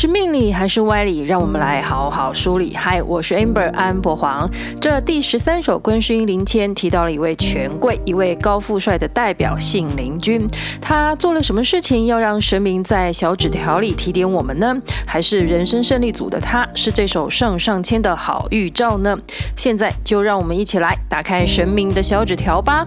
是命理还是歪理？让我们来好好梳理。嗨，我是 Amber 安博黄。这第十三首观世音灵签提到了一位权贵，一位高富帅的代表信陵君。他做了什么事情要让神明在小纸条里提点我们呢？还是人生胜利组的他是这首上上签的好预兆呢？现在就让我们一起来打开神明的小纸条吧。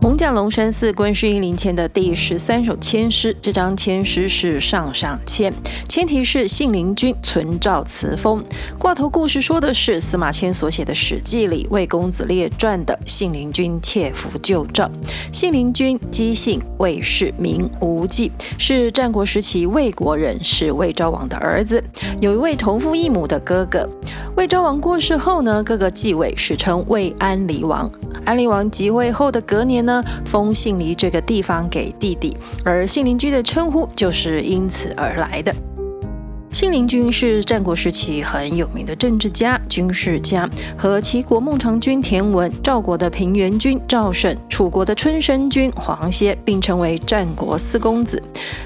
艋舺龙山寺观世音灵签的第十三首签诗，这张签诗是上上签，签题是信陵君存照辞封。挂头故事说的是司马迁所写的《史记》里魏公子列传的信陵君窃符救赵。信陵君姬姓，魏氏，名无忌，是战国时期魏国人，是魏昭王的儿子，有一位同父异母的哥哥。魏昭王过世后呢，哥哥继位，史称魏安离王。安离王即位后的隔年呢，封信离这个地方给弟弟，而信陵君的称呼就是因此而来的。信陵君是战国时期很有名的政治家、军事家，和齐国孟尝君田文、赵国的平原君赵胜、楚国的春申君黄歇并称为战国四公子。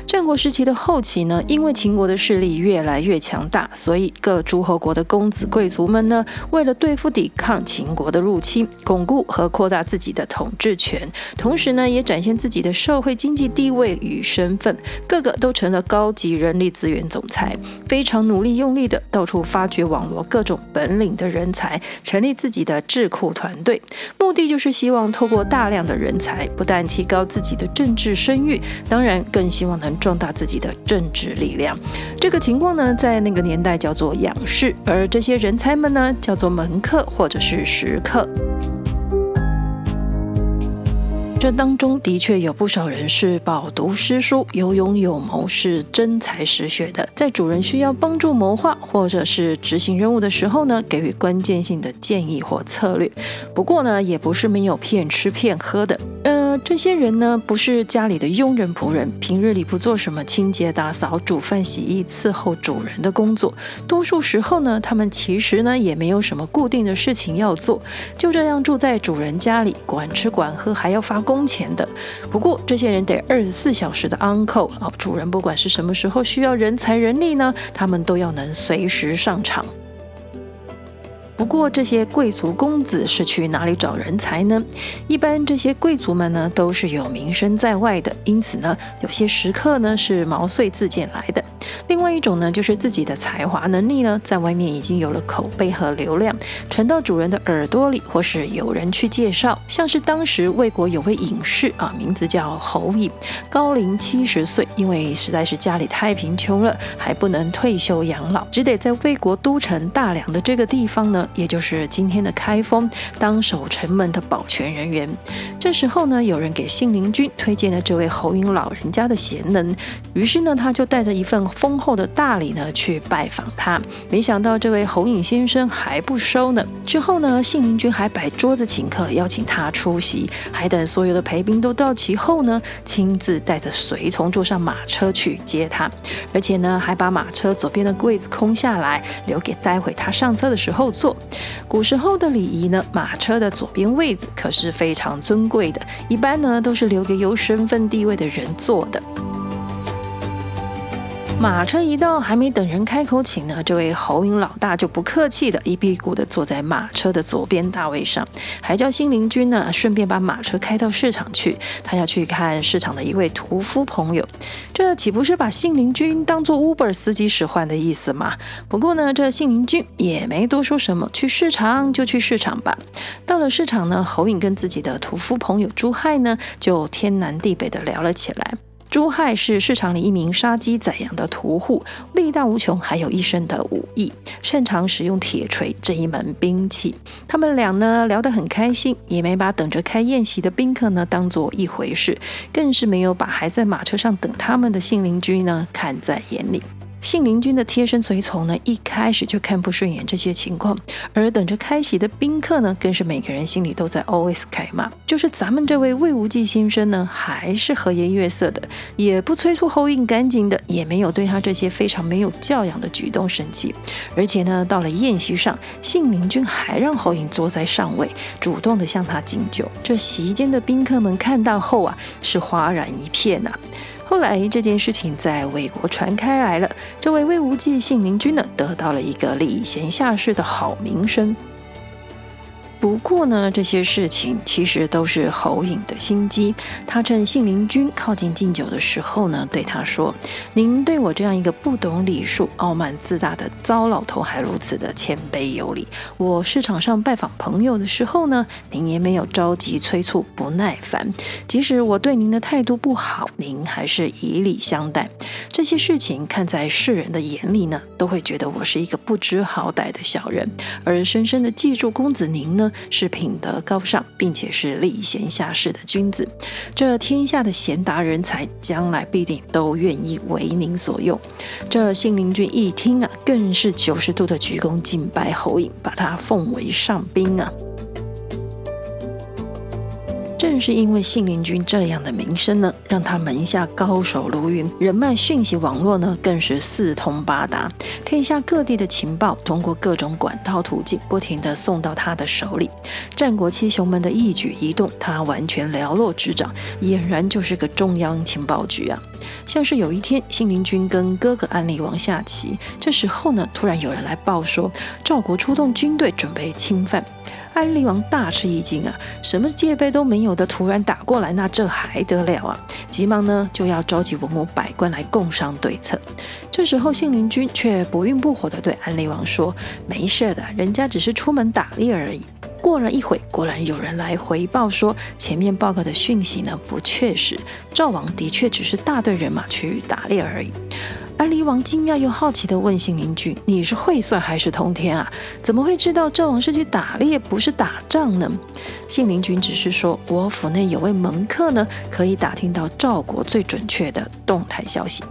战国时期的后期呢，因为秦国的势力越来越强大，所以各诸侯国的公子贵族们呢，为了对付抵抗秦国的入侵，巩固和扩大自己的统治权，同时呢，也展现自己的社会经济地位与身份，个个都成了高级人力资源总裁。非常努力用力的到处发掘网罗各种本领的人才，成立自己的智库团队，目的就是希望透过大量的人才，不但提高自己的政治声誉，当然更希望能壮大自己的政治力量。这个情况呢，在那个年代叫做养士，而这些人才们呢，叫做门客或者是食客。这当中的确有不少人是饱读诗书、有勇有谋，是真才实学的，在主人需要帮助谋划或者是执行任务的时候呢，给予关键性的建议或策略。不过呢，也不是没有骗吃骗喝的。嗯这些人呢，不是家里的佣人仆人，平日里不做什么清洁打扫、煮饭洗衣、伺候主人的工作。多数时候呢，他们其实呢也没有什么固定的事情要做，就这样住在主人家里，管吃管喝，还要发工钱的。不过这些人得二十四小时的 uncle 啊，主人不管是什么时候需要人才人力呢，他们都要能随时上场。不过这些贵族公子是去哪里找人才呢？一般这些贵族们呢都是有名声在外的，因此呢有些食客呢是毛遂自荐来的。另外一种呢就是自己的才华能力呢在外面已经有了口碑和流量，传到主人的耳朵里，或是有人去介绍。像是当时魏国有位隐士啊，名字叫侯颖，高龄七十岁，因为实在是家里太贫穷了，还不能退休养老，只得在魏国都城大梁的这个地方呢。也就是今天的开封，当守城门的保全人员。这时候呢，有人给信陵君推荐了这位侯颖老人家的贤能，于是呢，他就带着一份丰厚的大礼呢去拜访他。没想到这位侯颖先生还不收呢。之后呢，信陵君还摆桌子请客，邀请他出席，还等所有的陪宾都到齐后呢，亲自带着随从坐上马车去接他，而且呢，还把马车左边的柜子空下来，留给待会他上车的时候坐。古时候的礼仪呢，马车的左边位子可是非常尊贵的，一般呢都是留给有身份地位的人坐的。马车一到，还没等人开口请呢，这位侯颖老大就不客气的一屁股的坐在马车的左边大位上，还叫信陵君呢顺便把马车开到市场去，他要去看市场的一位屠夫朋友。这岂不是把信陵君当做 Uber 司机使唤的意思吗？不过呢，这信陵君也没多说什么，去市场就去市场吧。到了市场呢，侯颖跟自己的屠夫朋友朱亥呢，就天南地北的聊了起来。朱亥是市场里一名杀鸡宰羊的屠户，力大无穷，还有一身的武艺，擅长使用铁锤这一门兵器。他们俩呢聊得很开心，也没把等着开宴席的宾客呢当做一回事，更是没有把还在马车上等他们的信陵君呢看在眼里。信陵君的贴身随从呢，一开始就看不顺眼这些情况，而等着开席的宾客呢，更是每个人心里都在 OS 开骂，就是咱们这位魏无忌先生呢，还是和颜悦色的，也不催促侯颖赶紧的，也没有对他这些非常没有教养的举动生气，而且呢，到了宴席上，信陵君还让侯颖坐在上位，主动的向他敬酒，这席间的宾客们看到后啊，是哗然一片呐、后来这件事情在魏国传开来了，这位魏无忌信陵君呢，得到了一个礼贤下士的好名声。不过呢，这些事情其实都是侯颖的心机。他趁信陵君靠近敬酒的时候呢，对他说：“您对我这样一个不懂礼数、傲慢自大的糟老头还如此的谦卑有礼。我市场上拜访朋友的时候呢，您也没有着急催促、不耐烦。即使我对您的态度不好，您还是以礼相待。这些事情看在世人的眼里呢，都会觉得我是一个不知好歹的小人，而深深的记住公子您呢。”是品德高尚，并且是礼贤下士的君子，这天下的贤达人才，将来必定都愿意为您所用。这信陵君一听啊，更是九十度的鞠躬敬拜侯颖，把他奉为上宾啊。正是因为信陵君这样的名声呢，让他门下高手如云，人脉讯息网络呢更是四通八达，天下各地的情报通过各种管道途径，不停地送到他的手里。战国七雄们的一举一动，他完全了落指掌，俨然就是个中央情报局啊！像是有一天，信陵君跟哥哥安陵王下棋，这时候呢，突然有人来报说，赵国出动军队准备侵犯。安陵王大吃一惊啊，什么戒备都没有的突然打过来，那这还得了啊？急忙呢就要召集文武百官来共商对策。这时候信陵君却不温不火地对安陵王说：“没事的，人家只是出门打猎而已。”过了一会，果然有人来回报说，前面报告的讯息呢不确实，赵王的确只是大队人马去打猎而已。而黎王惊讶又好奇地问信陵君：“你是会算还是通天啊？怎么会知道赵王是去打猎，不是打仗呢？”信陵君只是说：“我府内有位门客呢，可以打听到赵国最准确的动态消息。”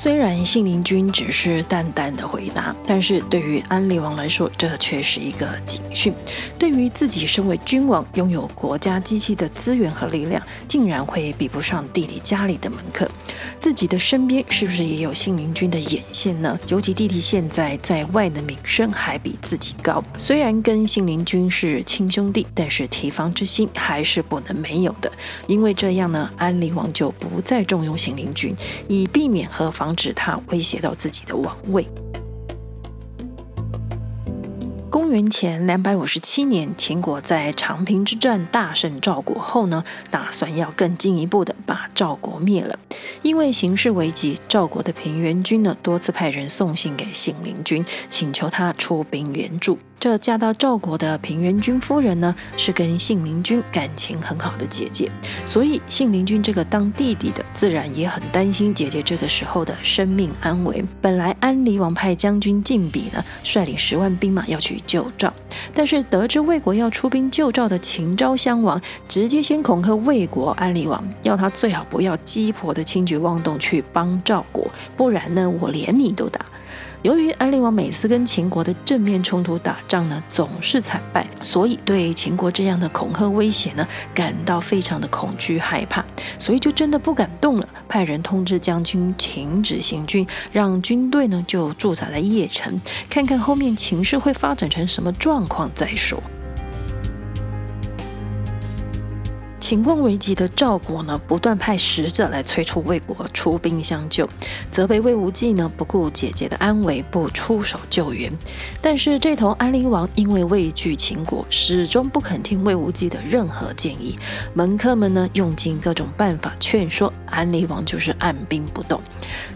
虽然信陵君只是淡淡的回答，但是对于安陵王来说，这却是一个警讯。对于自己身为君王，拥有国家机器的资源和力量，竟然会比不上弟弟家里的门客，自己的身边是不是也有信陵君的眼线呢？尤其弟弟现在在外的名声还比自己高，虽然跟信陵君是亲兄弟，但是提防之心还是不能没有的。因为这样呢，安陵王就不再重用信陵君，以避免和防。防止他威胁到自己的王位。公元前两百五十七年，秦国在长平之战大胜赵国后呢，打算要更进一步的把赵国灭了。因为形势危急，赵国的平原君呢多次派人送信给信陵君，请求他出兵援助。这嫁到赵国的平原君夫人呢，是跟信陵君感情很好的姐姐，所以信陵君这个当弟弟的，自然也很担心姐姐这个时候的生命安危。本来安陵王派将军晋鄙呢，率领十万兵马要去救赵，但是得知魏国要出兵救赵的秦昭襄王，直接先恐吓魏国安陵王，要他最好不要鸡婆的轻举妄动去帮赵国，不然呢，我连你都打。由于安陵王每次跟秦国的正面冲突打仗呢，总是惨败，所以对秦国这样的恐吓威胁呢，感到非常的恐惧害怕，所以就真的不敢动了，派人通知将军停止行军，让军队呢就驻扎在邺城，看看后面情势会发展成什么状况再说。情况危急的赵国呢，不断派使者来催促魏国出兵相救，责备魏无忌呢不顾姐姐的安危，不出手救援。但是这头安陵王因为畏惧秦国，始终不肯听魏无忌的任何建议。门客们呢用尽各种办法劝说安陵王，就是按兵不动。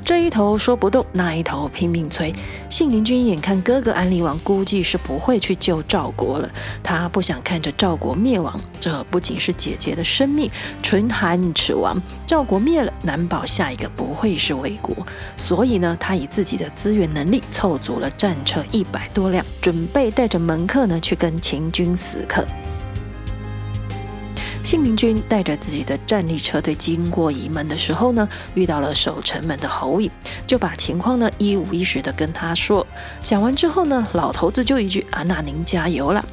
这一头说不动，那一头拼命催。信陵君眼看哥哥安陵王估计是不会去救赵国了，他不想看着赵国灭亡。这不仅是姐姐的。生命唇寒齿亡，赵国灭了，难保下一个不会是魏国。所以呢，他以自己的资源能力凑足了战车一百多辆，准备带着门客呢去跟秦军死磕。信陵君带着自己的战力车队经过颐门的时候呢，遇到了守城门的侯颖，就把情况呢一五一十的跟他说。讲完之后呢，老头子就一句啊，那您加油了。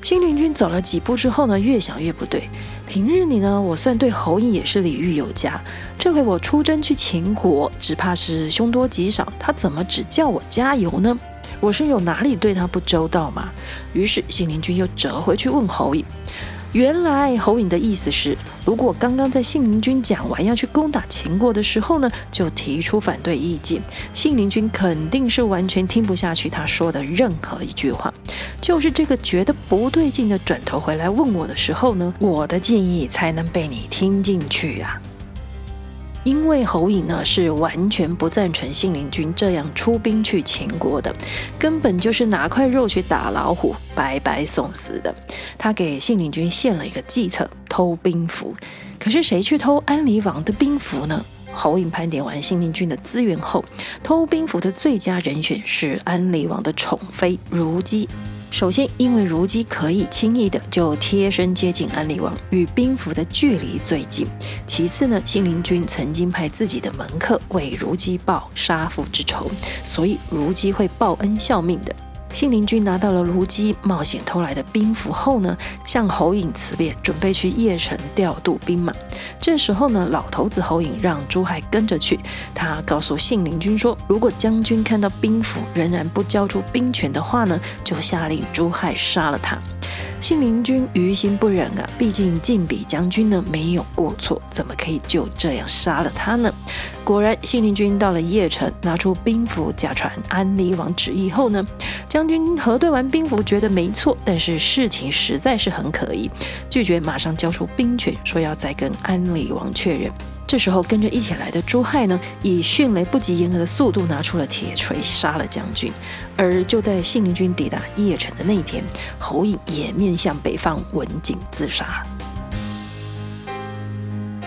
信陵君走了几步之后呢，越想越不对。平日里呢，我算对侯颖也是礼遇有加，这回我出征去秦国，只怕是凶多吉少。他怎么只叫我加油呢？我是有哪里对他不周到嘛？于是信陵君又折回去问侯颖。原来侯颖的意思是，如果刚刚在信陵君讲完要去攻打秦国的时候呢，就提出反对意见，信陵君肯定是完全听不下去他说的任何一句话。就是这个觉得不对劲的转头回来问我的时候呢，我的建议才能被你听进去啊。因为侯颖呢是完全不赞成信陵君这样出兵去秦国的，根本就是拿块肉去打老虎，白白送死的。他给信陵君献了一个计策，偷兵符。可是谁去偷安陵王的兵符呢？侯颖盘点完信陵君的资源后，偷兵符的最佳人选是安陵王的宠妃如姬。首先，因为如姬可以轻易的就贴身接近安陵王，与兵符的距离最近。其次呢，信陵君曾经派自己的门客为如姬报杀父之仇，所以如姬会报恩效命的。信陵君拿到了卢基冒险偷来的兵符后呢，向侯颖辞别，准备去邺城调度兵马。这时候呢，老头子侯颖让朱亥跟着去。他告诉信陵君说，如果将军看到兵符仍然不交出兵权的话呢，就下令朱亥杀了他。信陵君于心不忍啊，毕竟晋鄙将军呢没有过错，怎么可以就这样杀了他呢？果然，信陵君到了邺城，拿出兵符假传安陵王旨意后呢，将军核对完兵符，觉得没错，但是事情实在是很可疑，拒绝马上交出兵权，说要再跟安陵王确认。这时候跟着一起来的朱亥呢，以迅雷不及掩耳的速度拿出了铁锤，杀了将军。而就在信陵君抵达邺城的那一天，侯颖也面向北方刎颈自杀。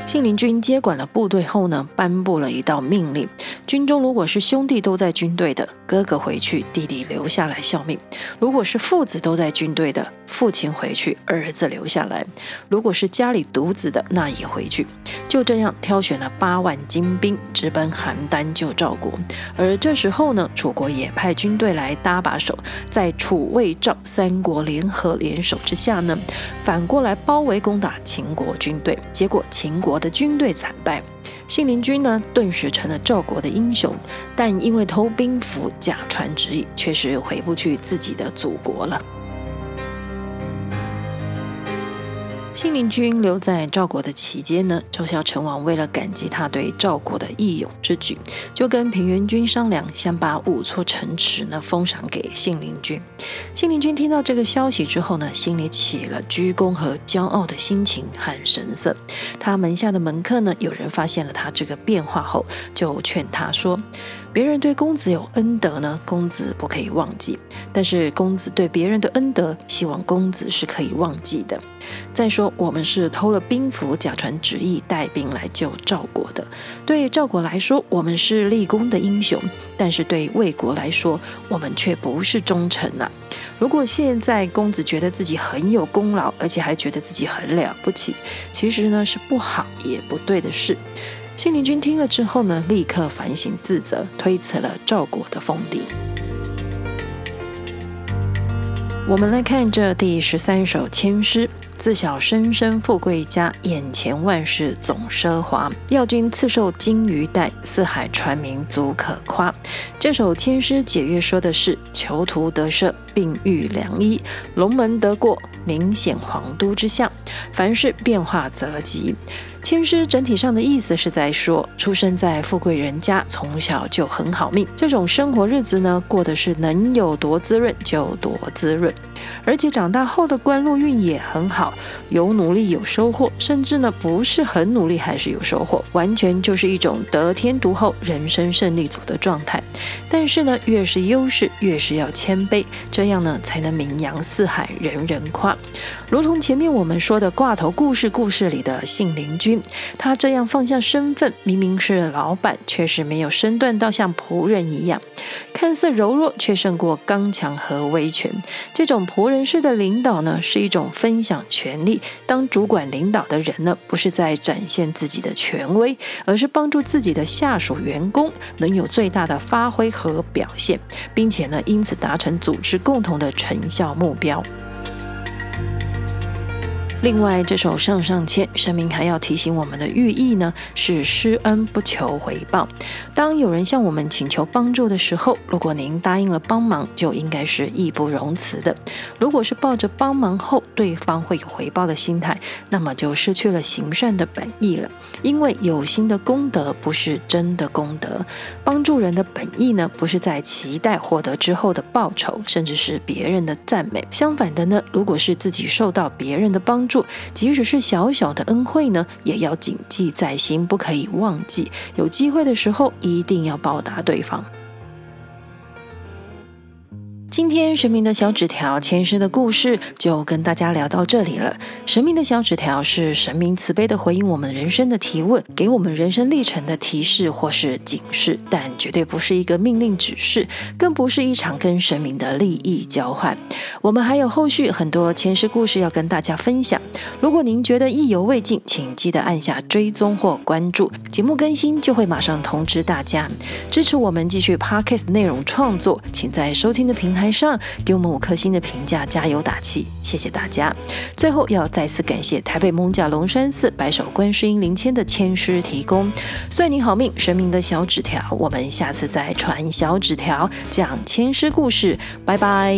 信陵君接管了部队后呢，颁布了一道命令：军中如果是兄弟都在军队的，哥哥回去，弟弟留下来效命；如果是父子都在军队的，父亲回去，儿子留下来；如果是家里独子的，那也回去。就这样挑选了八万精兵，直奔邯郸救赵国。而这时候呢，楚国也派军队来搭把手，在楚、魏、赵三国联合联手之下呢，反过来包围攻打秦国军队。结果秦国的军队惨败，信陵君呢顿时成了赵国的英雄，但因为偷兵符、假传旨意，却是回不去自己的祖国了。信陵君留在赵国的期间呢，赵孝成王为了感激他对赵国的义勇之举，就跟平原君商量，想把五座城池呢封赏给信陵君。信陵君听到这个消息之后呢，心里起了鞠躬和骄傲的心情和神色。他门下的门客呢，有人发现了他这个变化后，就劝他说。别人对公子有恩德呢，公子不可以忘记；但是公子对别人的恩德，希望公子是可以忘记的。再说，我们是偷了兵符，假传旨意，带兵来救赵国的。对赵国来说，我们是立功的英雄；但是对魏国来说，我们却不是忠臣呐。如果现在公子觉得自己很有功劳，而且还觉得自己很了不起，其实呢是不好也不对的事。信陵君听了之后呢，立刻反省自责，推辞了赵国的封地。我们来看这第十三首千诗：自小生身富贵家，眼前万事总奢华。要君赐寿金鱼袋，四海传名足可夸。这首千诗解约说的是囚徒得赦，并遇良医，龙门得过，明显皇都之相，凡事变化则吉。谦师整体上的意思是在说，出生在富贵人家，从小就很好命，这种生活日子呢，过的是能有多滋润就多滋润。而且长大后的官禄运也很好，有努力有收获，甚至呢不是很努力还是有收获，完全就是一种得天独厚、人生胜利组的状态。但是呢，越是优势，越是要谦卑，这样呢才能名扬四海，人人夸。如同前面我们说的挂头故事故事里的信陵君，他这样放下身份，明明是老板，却是没有身段到像仆人一样，看似柔弱，却胜过刚强和威权。这种仆人式的领导呢，是一种分享权力。当主管领导的人呢，不是在展现自己的权威，而是帮助自己的下属员工能有最大的发挥和表现，并且呢，因此达成组织共同的成效目标。另外，这首上上签，神明还要提醒我们的寓意呢，是施恩不求回报。当有人向我们请求帮助的时候，如果您答应了帮忙，就应该是义不容辞的。如果是抱着帮忙后对方会有回报的心态，那么就失去了行善的本意了。因为有心的功德不是真的功德，帮助人的本意呢，不是在期待获得之后的报酬，甚至是别人的赞美。相反的呢，如果是自己受到别人的帮助，即使是小小的恩惠呢，也要谨记在心，不可以忘记。有机会的时候，一定要报答对方。今天神明的小纸条前世的故事就跟大家聊到这里了。神明的小纸条是神明慈悲的回应我们人生的提问，给我们人生历程的提示或是警示，但绝对不是一个命令指示，更不是一场跟神明的利益交换。我们还有后续很多前世故事要跟大家分享。如果您觉得意犹未尽，请记得按下追踪或关注，节目更新就会马上通知大家。支持我们继续 Podcast 内容创作，请在收听的平台。上给我们五颗星的评价，加油打气，谢谢大家。最后要再次感谢台北艋舺龙山寺白首观世音灵签的签师提供，算你好命，神明的小纸条，我们下次再传小纸条，讲签师故事，拜拜。